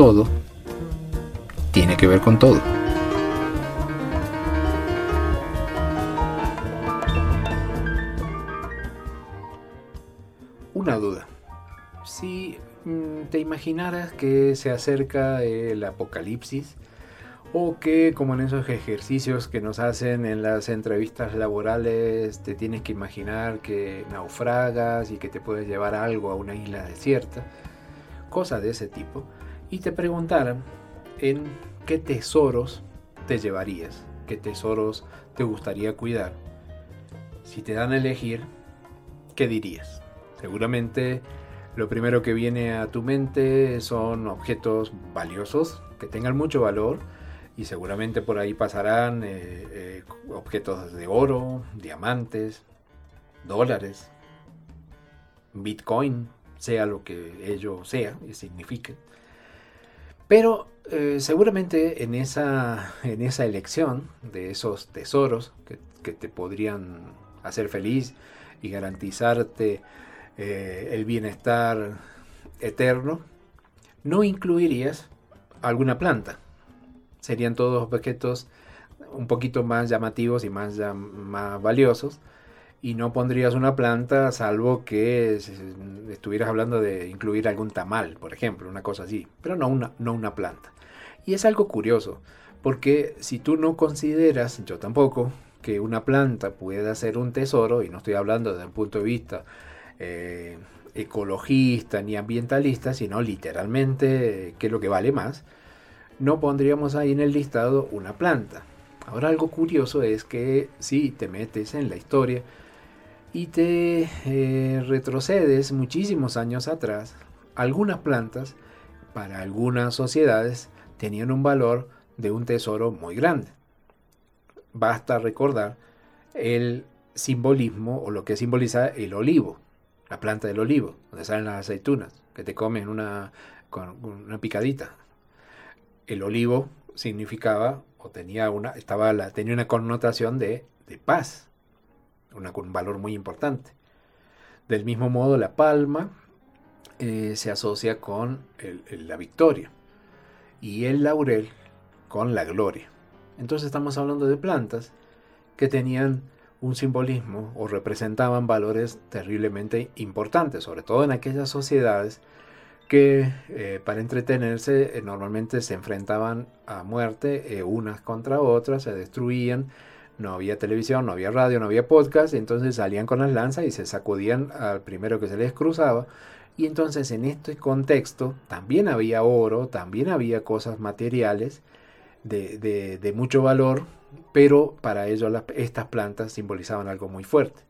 todo tiene que ver con todo. Una duda. Si mm, te imaginaras que se acerca el apocalipsis, o que como en esos ejercicios que nos hacen en las entrevistas laborales, te tienes que imaginar que naufragas y que te puedes llevar algo a una isla desierta, cosas de ese tipo, y te preguntaran en qué tesoros te llevarías, qué tesoros te gustaría cuidar. Si te dan a elegir, ¿qué dirías? Seguramente lo primero que viene a tu mente son objetos valiosos, que tengan mucho valor, y seguramente por ahí pasarán eh, eh, objetos de oro, diamantes, dólares, bitcoin, sea lo que ello sea y signifique. Pero eh, seguramente en esa, en esa elección de esos tesoros que, que te podrían hacer feliz y garantizarte el bienestar eterno, no incluirías alguna planta serían todos objetos un poquito más llamativos y más, más valiosos. Y no pondrías una planta salvo que estuvieras hablando de incluir algún tamal, por ejemplo, una cosa así, pero no una, no una planta. Y es algo curioso, porque si tú no consideras, yo tampoco, que una planta pueda ser un tesoro, y no estoy hablando desde un punto de vista eh, ecologista ni ambientalista, sino literalmente qué es lo que vale más, no pondríamos ahí en el listado una planta. Ahora algo curioso es que si te metes en la historia y te eh, retrocedes muchísimos años atrás, algunas plantas para algunas sociedades tenían un valor de un tesoro muy grande. Basta recordar el simbolismo o lo que simboliza el olivo, la planta del olivo, donde salen las aceitunas, que te comen una, con una picadita el olivo significaba o tenía una, estaba tenía una connotación de, paz, una, un valor muy importante. Del mismo modo, la palma eh, se asocia con la victoria y el laurel con la gloria. Entonces estamos hablando de plantas que tenían un simbolismo o representaban valores terriblemente importantes, sobre todo en aquellas sociedades que eh, para entretenerse eh, normalmente se enfrentaban a muerte eh, unas contra otras, se destruían, no había televisión, no había radio, no había podcast, entonces salían con las lanzas y se sacudían al primero que se les cruzaba. Y entonces en este contexto también había oro, también había cosas materiales de, de, mucho valor, pero para ello estas plantas simbolizaban algo muy fuerte.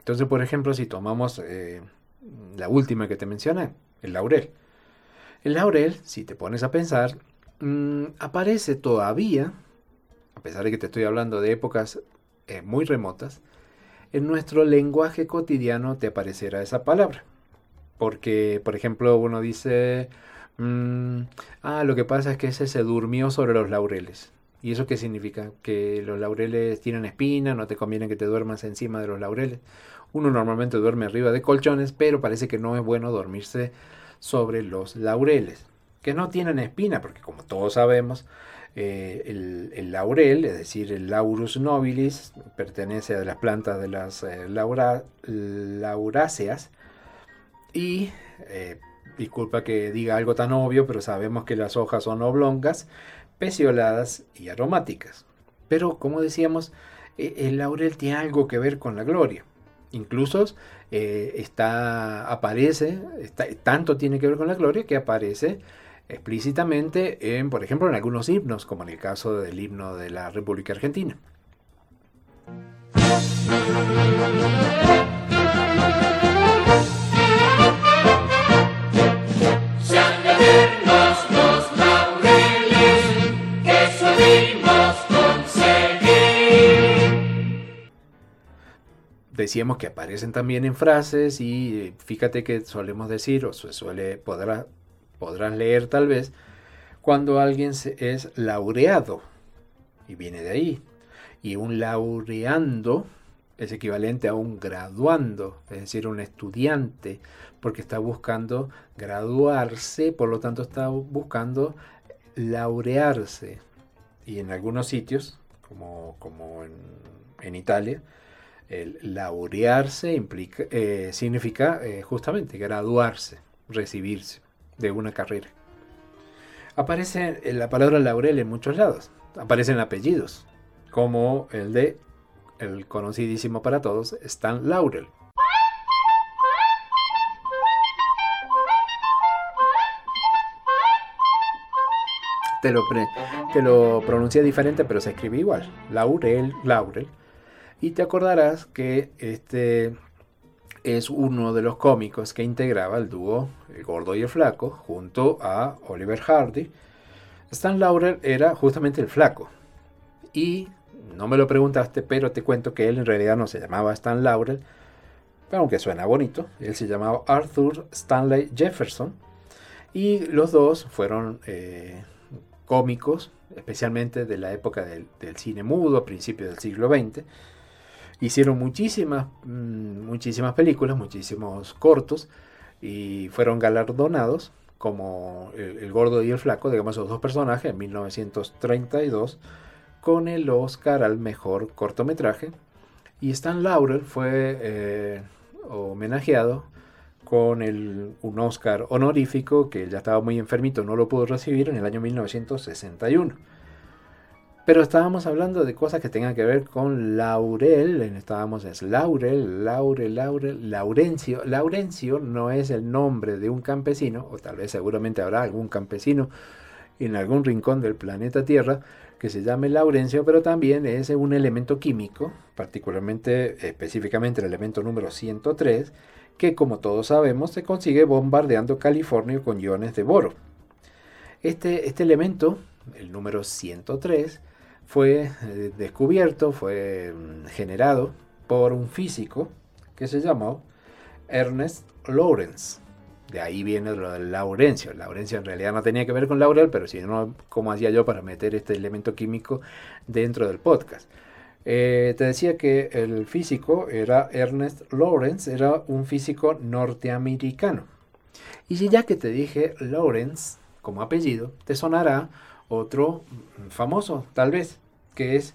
Entonces, por ejemplo, si tomamos la última que te mencioné, el laurel. El laurel, si te pones a pensar, mm, aparece todavía, a pesar de que te estoy hablando de épocas eh, muy remotas, en nuestro lenguaje cotidiano te aparecerá esa palabra. Porque, por ejemplo, uno dice, mm, ah, lo que pasa es que ese se durmió sobre los laureles. ¿Y eso qué significa? Que los laureles tienen espina, no te conviene que te duermas encima de los laureles. Uno normalmente duerme arriba de colchones, pero parece que no es bueno dormirse sobre los laureles, que no tienen espina, porque como todos sabemos, eh, el, laurel, es decir, el Laurus nobilis, pertenece a las plantas de las eh, lauráceas. Y, eh, disculpa que diga algo tan obvio, pero sabemos que las hojas son oblongas, pecioladas y aromáticas. Pero, como decíamos, el laurel tiene algo que ver con la gloria. Incluso está, aparece, tanto tiene que ver con la gloria que aparece explícitamente en, por ejemplo, en algunos himnos, como en el caso del himno de la República Argentina. decíamos que aparecen también en frases y eh, fíjate que solemos decir, o se suele, podrá, podrán leer tal vez, cuando alguien es laureado, y viene de ahí, y un laureando es equivalente a un graduando, es decir, un estudiante, porque está buscando graduarse, por lo tanto está buscando laurearse. Y en algunos sitios, como, como en, Italia, el laurearse implica, eh, significa eh, justamente graduarse, recibirse de una carrera. Aparece la palabra laurel en muchos lados, aparecen apellidos, como el de el conocidísimo para todos Stan Laurel. Te lo, te lo pronuncia diferente, pero se escribe igual. Laurel, Laurel. Y te acordarás que este es uno de los cómicos que integraba el dúo El Gordo y el Flaco junto a Oliver Hardy. Stan Laurel era justamente el flaco. Y no me lo preguntaste, pero te cuento que él en realidad no se llamaba Stan Laurel, aunque suena bonito. Él se llamaba Arthur Stanley Jefferson. Y los dos fueron eh, cómicos, especialmente de la época del, cine mudo, a principios del siglo XX. Hicieron muchísimas, mm, muchísimas películas, muchísimos cortos y fueron galardonados como el, gordo y el flaco, digamos esos dos personajes, en 1932 con el Oscar al mejor cortometraje. Y Stan Laurel fue eh, homenajeado con el, un Oscar honorífico que ya estaba muy enfermito, no lo pudo recibir en el año 1961. Pero estábamos hablando de cosas que tengan que ver con Laurel, estábamos es Laurel, Laurel, Laurel, Laurencio. Laurencio no es el nombre de un campesino, o tal vez seguramente habrá algún campesino en algún rincón del planeta Tierra que se llame Laurencio, pero también es un elemento químico, particularmente específicamente el elemento número 103, que como todos sabemos se consigue bombardeando California con iones de boro. Este, este elemento, el número 103, fue eh, descubierto, fue mm, generado por un físico que se llamó Ernest Lawrence. De ahí viene lo del Laurencio. Laurencio en realidad no tenía que ver con Laurel, pero si no, ¿cómo hacía yo para meter este elemento químico dentro del podcast? Eh, te decía que el físico era Ernest Lawrence, era un físico norteamericano. Y si ya que te dije Lawrence como apellido, te sonará otro famoso, tal vez, que es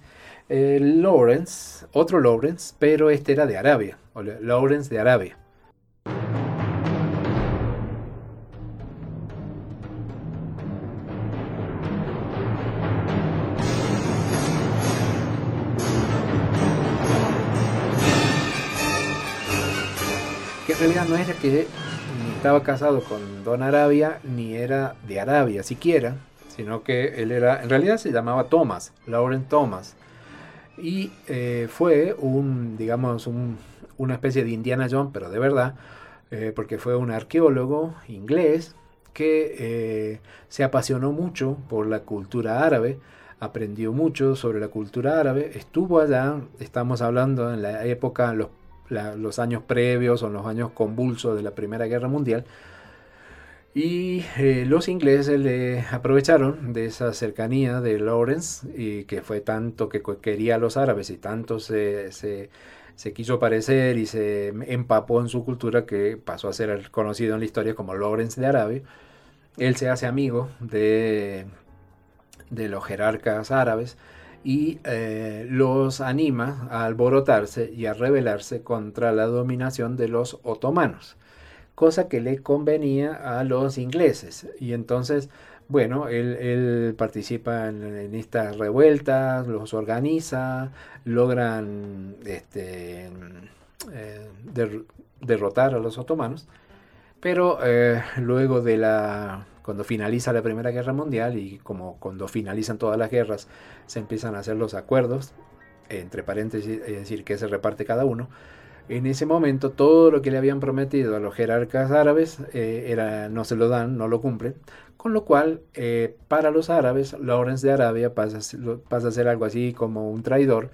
eh, Lawrence, otro Lawrence, pero este era de Arabia, Lawrence de Arabia. realidad no era que ni estaba casado con Don Arabia, ni era de Arabia siquiera, sino que él era, en realidad se llamaba Thomas, Lauren Thomas, y eh, fue un, digamos, una especie de Indiana Jones, pero de verdad, eh, porque fue un arqueólogo inglés que eh, se apasionó mucho por la cultura árabe, aprendió mucho sobre la cultura árabe, estuvo allá, estamos hablando en la época, los los años previos o los años convulsos de la Primera Guerra Mundial. Y eh, los ingleses le aprovecharon de esa cercanía de Lawrence, y que fue tanto que quería a los árabes y tanto se, se, quiso parecer y se empapó en su cultura que pasó a ser conocido en la historia como Lawrence de Arabia. Él se hace amigo de, los jerarcas árabes y eh, los anima a alborotarse y a rebelarse contra la dominación de los otomanos, cosa que le convenía a los ingleses. Y entonces, bueno, él, participa en, estas revueltas, los organiza, logran este, eh, derrotar a los otomanos, pero eh, luego de la cuando finaliza la Primera Guerra Mundial y como cuando finalizan todas las guerras se empiezan a hacer los acuerdos, entre paréntesis, es decir, que se reparte cada uno, en ese momento todo lo que le habían prometido a los jerarcas árabes eh, era, no se lo dan, no lo cumplen, con lo cual eh, para los árabes Lawrence de Arabia pasa, pasa a ser algo así como un traidor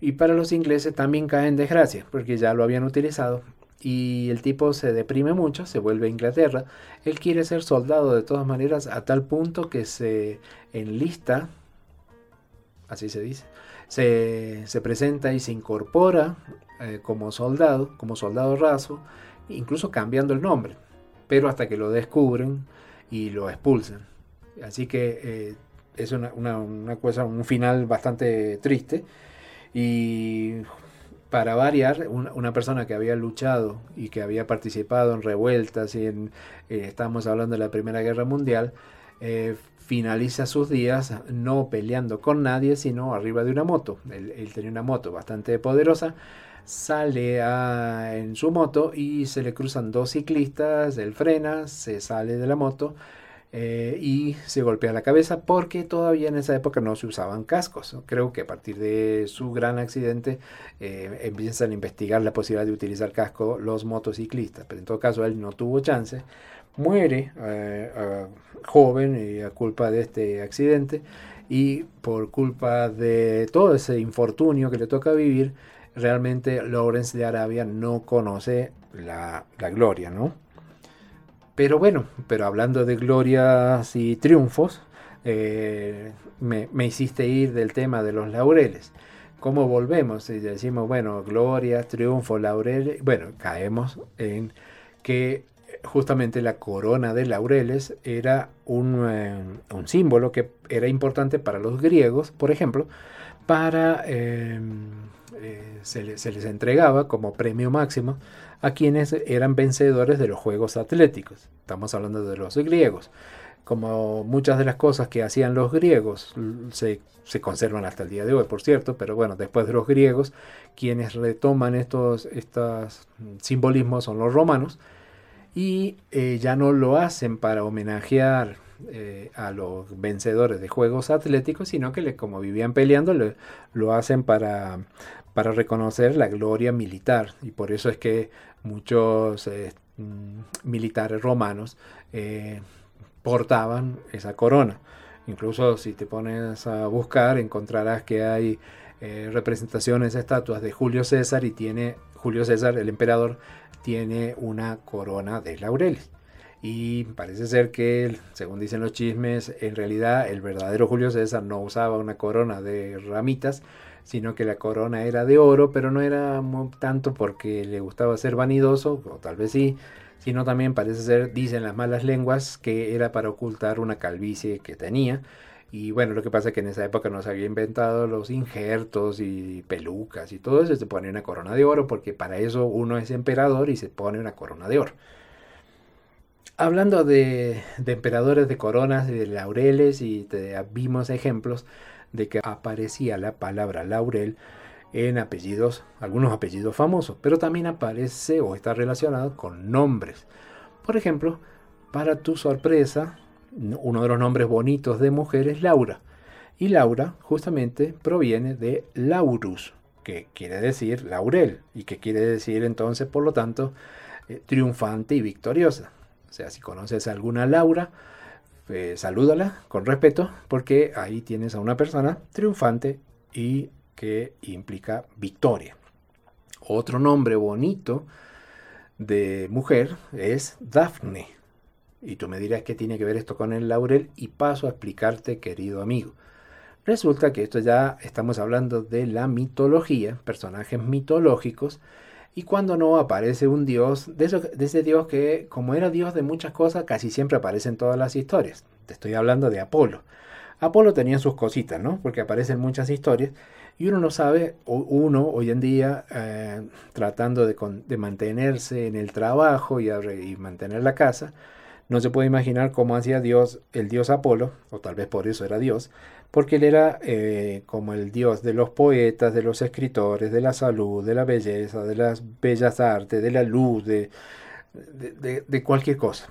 y para los ingleses también cae en desgracia porque ya lo habían utilizado y el tipo se deprime mucho, se vuelve a Inglaterra. Él quiere ser soldado de todas maneras a tal punto que se enlista, así se dice, se, presenta y se incorpora eh, como soldado, como soldado raso, incluso cambiando el nombre, pero hasta que lo descubren y lo expulsan. Así que eh, es una, cosa, un final bastante triste. Y para variar, una, persona que había luchado y que había participado en revueltas y en, eh, estamos hablando de la Primera Guerra Mundial, finaliza sus días no peleando con nadie, sino arriba de una moto. Él, tenía una moto bastante poderosa, sale en su moto y se le cruzan dos ciclistas, él frena, se sale de la moto eh, y se golpea la cabeza porque todavía en esa época no se usaban cascos. Creo que a partir de su gran accidente eh, empiezan a investigar la posibilidad de utilizar casco los motociclistas, pero en todo caso él no tuvo chance muere eh, joven a culpa de este accidente y por culpa de todo ese infortunio que le toca vivir, realmente Lawrence de Arabia no conoce la, gloria, ¿no? Pero bueno, pero hablando de glorias y triunfos, eh, me, me, hiciste ir del tema de los laureles. ¿Cómo volvemos? Y decimos, bueno, glorias, triunfos, laureles. Bueno, caemos en que justamente la corona de laureles era un, eh, un, símbolo que era importante para los griegos, por ejemplo, para em, eh, se, les entregaba como premio máximo a quienes eran vencedores de los Juegos Atléticos. Estamos hablando de los griegos. Como muchas de las cosas que hacían los griegos se, se conservan hasta el día de hoy, por cierto, pero bueno, después de los griegos, quienes retoman estos, estos simbolismos son los romanos, y eh, ya no lo hacen para homenajear eh, a los vencedores de Juegos Atléticos, sino que como vivían peleando, lo hacen para, para reconocer la gloria militar. Y por eso es que muchos eh, mm, militares romanos portaban esa corona. Incluso si te pones a buscar, encontrarás que hay representaciones, estatuas de Julio César y tiene Julio César, el emperador, tiene una corona de laureles. Y parece ser que, según dicen los chismes, en realidad el verdadero Julio César no usaba una corona de ramitas, sino que la corona era de oro, pero no era tanto porque le gustaba ser vanidoso, o tal vez sí, sino también parece ser, dicen las malas lenguas, que era para ocultar una calvicie que tenía. Y bueno, lo que pasa es que en esa época no se había inventado los injertos y pelucas y todo eso. Se pone una corona de oro porque para eso uno es emperador y se pone una corona de oro. Hablando de, emperadores de coronas y de laureles y te, vimos ejemplos de que aparecía la palabra laurel en apellidos, algunos apellidos famosos, pero también aparece o está relacionado con nombres. Por ejemplo, para tu sorpresa, uno de los nombres bonitos de mujer es Laura. Y Laura justamente proviene de Laurus, que quiere decir laurel, y que quiere decir entonces, por lo tanto, eh, triunfante y victoriosa. O sea, si conoces a alguna Laura, eh, salúdala con respeto, porque ahí tienes a una persona triunfante y que implica victoria. Otro nombre bonito de mujer es Dafne. Y tú me dirás qué tiene que ver esto con el laurel y paso a explicarte, querido amigo. Resulta que esto ya estamos hablando de la mitología, personajes mitológicos, y cuando no aparece un dios, de, ese dios que como era dios de muchas cosas, casi siempre aparece en todas las historias. Te estoy hablando de Apolo. Apolo tenía sus cositas, ¿no? Porque aparecen muchas historias y uno no sabe, uno hoy en día eh, tratando de, mantenerse en el trabajo y mantener la casa, no se puede imaginar cómo hacía Dios, el dios Apolo, o tal vez por eso era Dios, porque él era eh, como el dios de los poetas, de los escritores, de la salud, de la belleza, de las bellas artes, de la luz, de, de, cualquier cosa.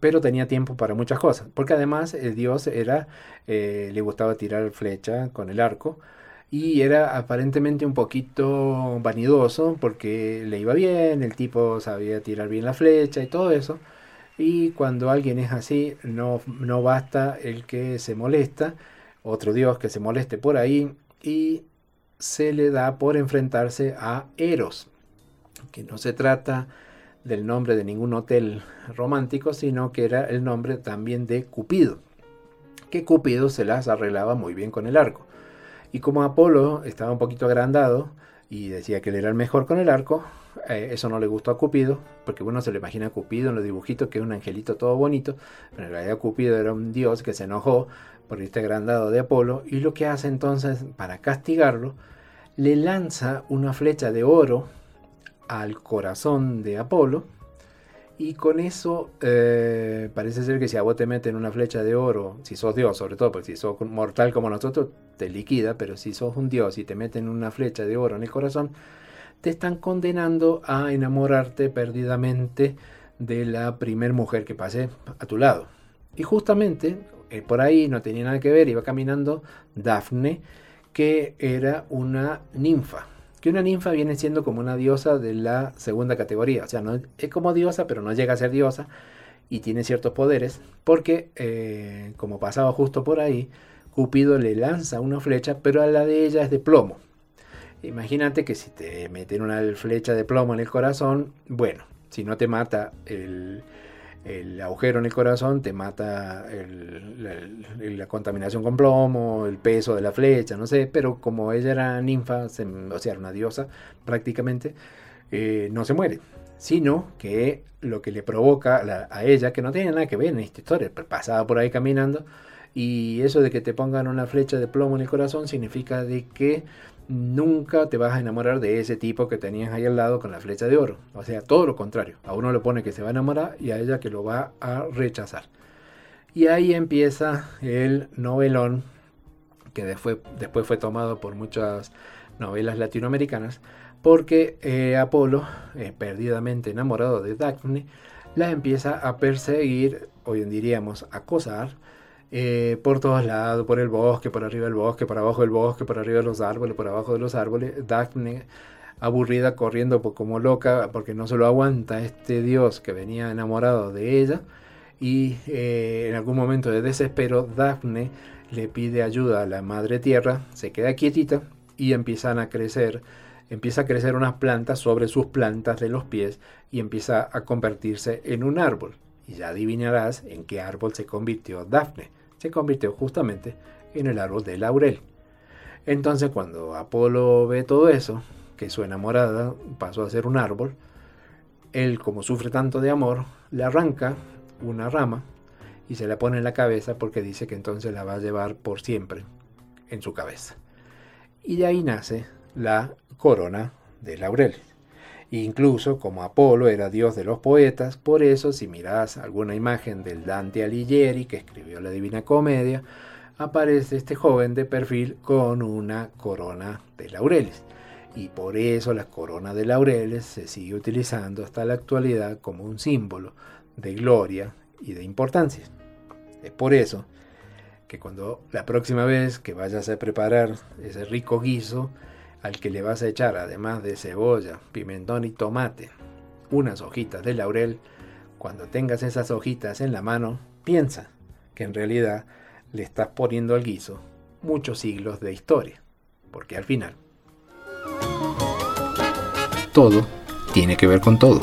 pero tenía tiempo para muchas cosas, porque además el dios era, eh, le gustaba tirar flecha con el arco, y era aparentemente un poquito vanidoso porque le iba bien, el tipo sabía tirar bien la flecha y todo eso, y cuando alguien es así, no, no basta el que se molesta, otro Dios que se moleste por ahí, y se le da por enfrentarse a Eros, que no se trata del nombre de ningún hotel romántico, sino que era el nombre también de Cupido, que Cupido se las arreglaba muy bien con el arco. Y como Apolo estaba un poquito agrandado y decía que él era el mejor con el arco, eh, eso no le gustó a Cupido, porque uno se le imagina a Cupido en los dibujitos que es un angelito todo bonito, pero en realidad Cupido era un dios que se enojó por este agrandado de Apolo y lo que hace entonces para castigarlo, le lanza una flecha de oro al corazón de Apolo y con eso eh, parece ser que si a vos te meten una flecha de oro, si sos Dios sobre todo, porque si sos mortal como nosotros, te liquida, pero si sos un Dios y te meten una flecha de oro en el corazón, te están condenando a enamorarte perdidamente de la primer mujer que pase a tu lado. Y justamente eh, por ahí no tenía nada que ver, iba caminando Dafne, que era una ninfa que una ninfa viene siendo como una diosa de la segunda categoría. O sea, no es como diosa, pero no llega a ser diosa y tiene ciertos poderes, porque eh, como pasaba justo por ahí, Cupido le lanza una flecha, pero a la de ella es de plomo. Imagínate que si te meten una flecha de plomo en el corazón, bueno, si no te mata el, el agujero en el corazón te mata la, contaminación con plomo, el peso de la flecha, no sé, pero como ella era ninfa, o sea, era una diosa prácticamente, eh, no se muere, sino que lo que le provoca a ella, que no tiene nada que ver en esta historia, pasaba por ahí caminando, y eso de que te pongan una flecha de plomo en el corazón significa de que nunca te vas a enamorar de ese tipo que tenías ahí al lado con la flecha de oro. O sea, todo lo contrario. A uno le pone que se va a enamorar y a ella que lo va a rechazar. Y ahí empieza el novelón que después, fue tomado por muchas novelas latinoamericanas, porque eh, Apolo, eh, perdidamente enamorado de Daphne, la empieza a perseguir, hoy en diríamos acosar, eh, por todos lados, por el bosque, por arriba del bosque, por abajo del bosque, por arriba de los árboles, por abajo de los árboles. Daphne, aburrida, corriendo como loca, porque no se lo aguanta este dios que venía enamorado de ella. Y eh, en algún momento de desespero, Daphne le pide ayuda a la madre tierra, se queda quietita y empiezan a crecer empieza a crecer unas plantas sobre sus plantas de los pies y empieza a convertirse en un árbol. Y ya adivinarás en qué árbol se convirtió Dafne. Se convirtió justamente en el árbol de laurel. Entonces cuando Apolo ve todo eso, que su enamorada pasó a ser un árbol, él como sufre tanto de amor, le arranca una rama y se la pone en la cabeza porque dice que entonces la va a llevar por siempre en su cabeza. Y de ahí nace la corona de laurel. Incluso como Apolo era dios de los poetas, por eso si miras alguna imagen del Dante Alighieri que escribió la Divina Comedia, aparece este joven de perfil con una corona de laureles. Y por eso la corona de laureles se sigue utilizando hasta la actualidad como un símbolo de gloria y de importancia. Es por eso que cuando la próxima vez que vayas a preparar ese rico guiso, al que le vas a echar, además de cebolla, pimentón y tomate, unas hojitas de laurel, cuando tengas esas hojitas en la mano, piensa que en realidad le estás poniendo al guiso muchos siglos de historia, porque al final todo tiene que ver con todo.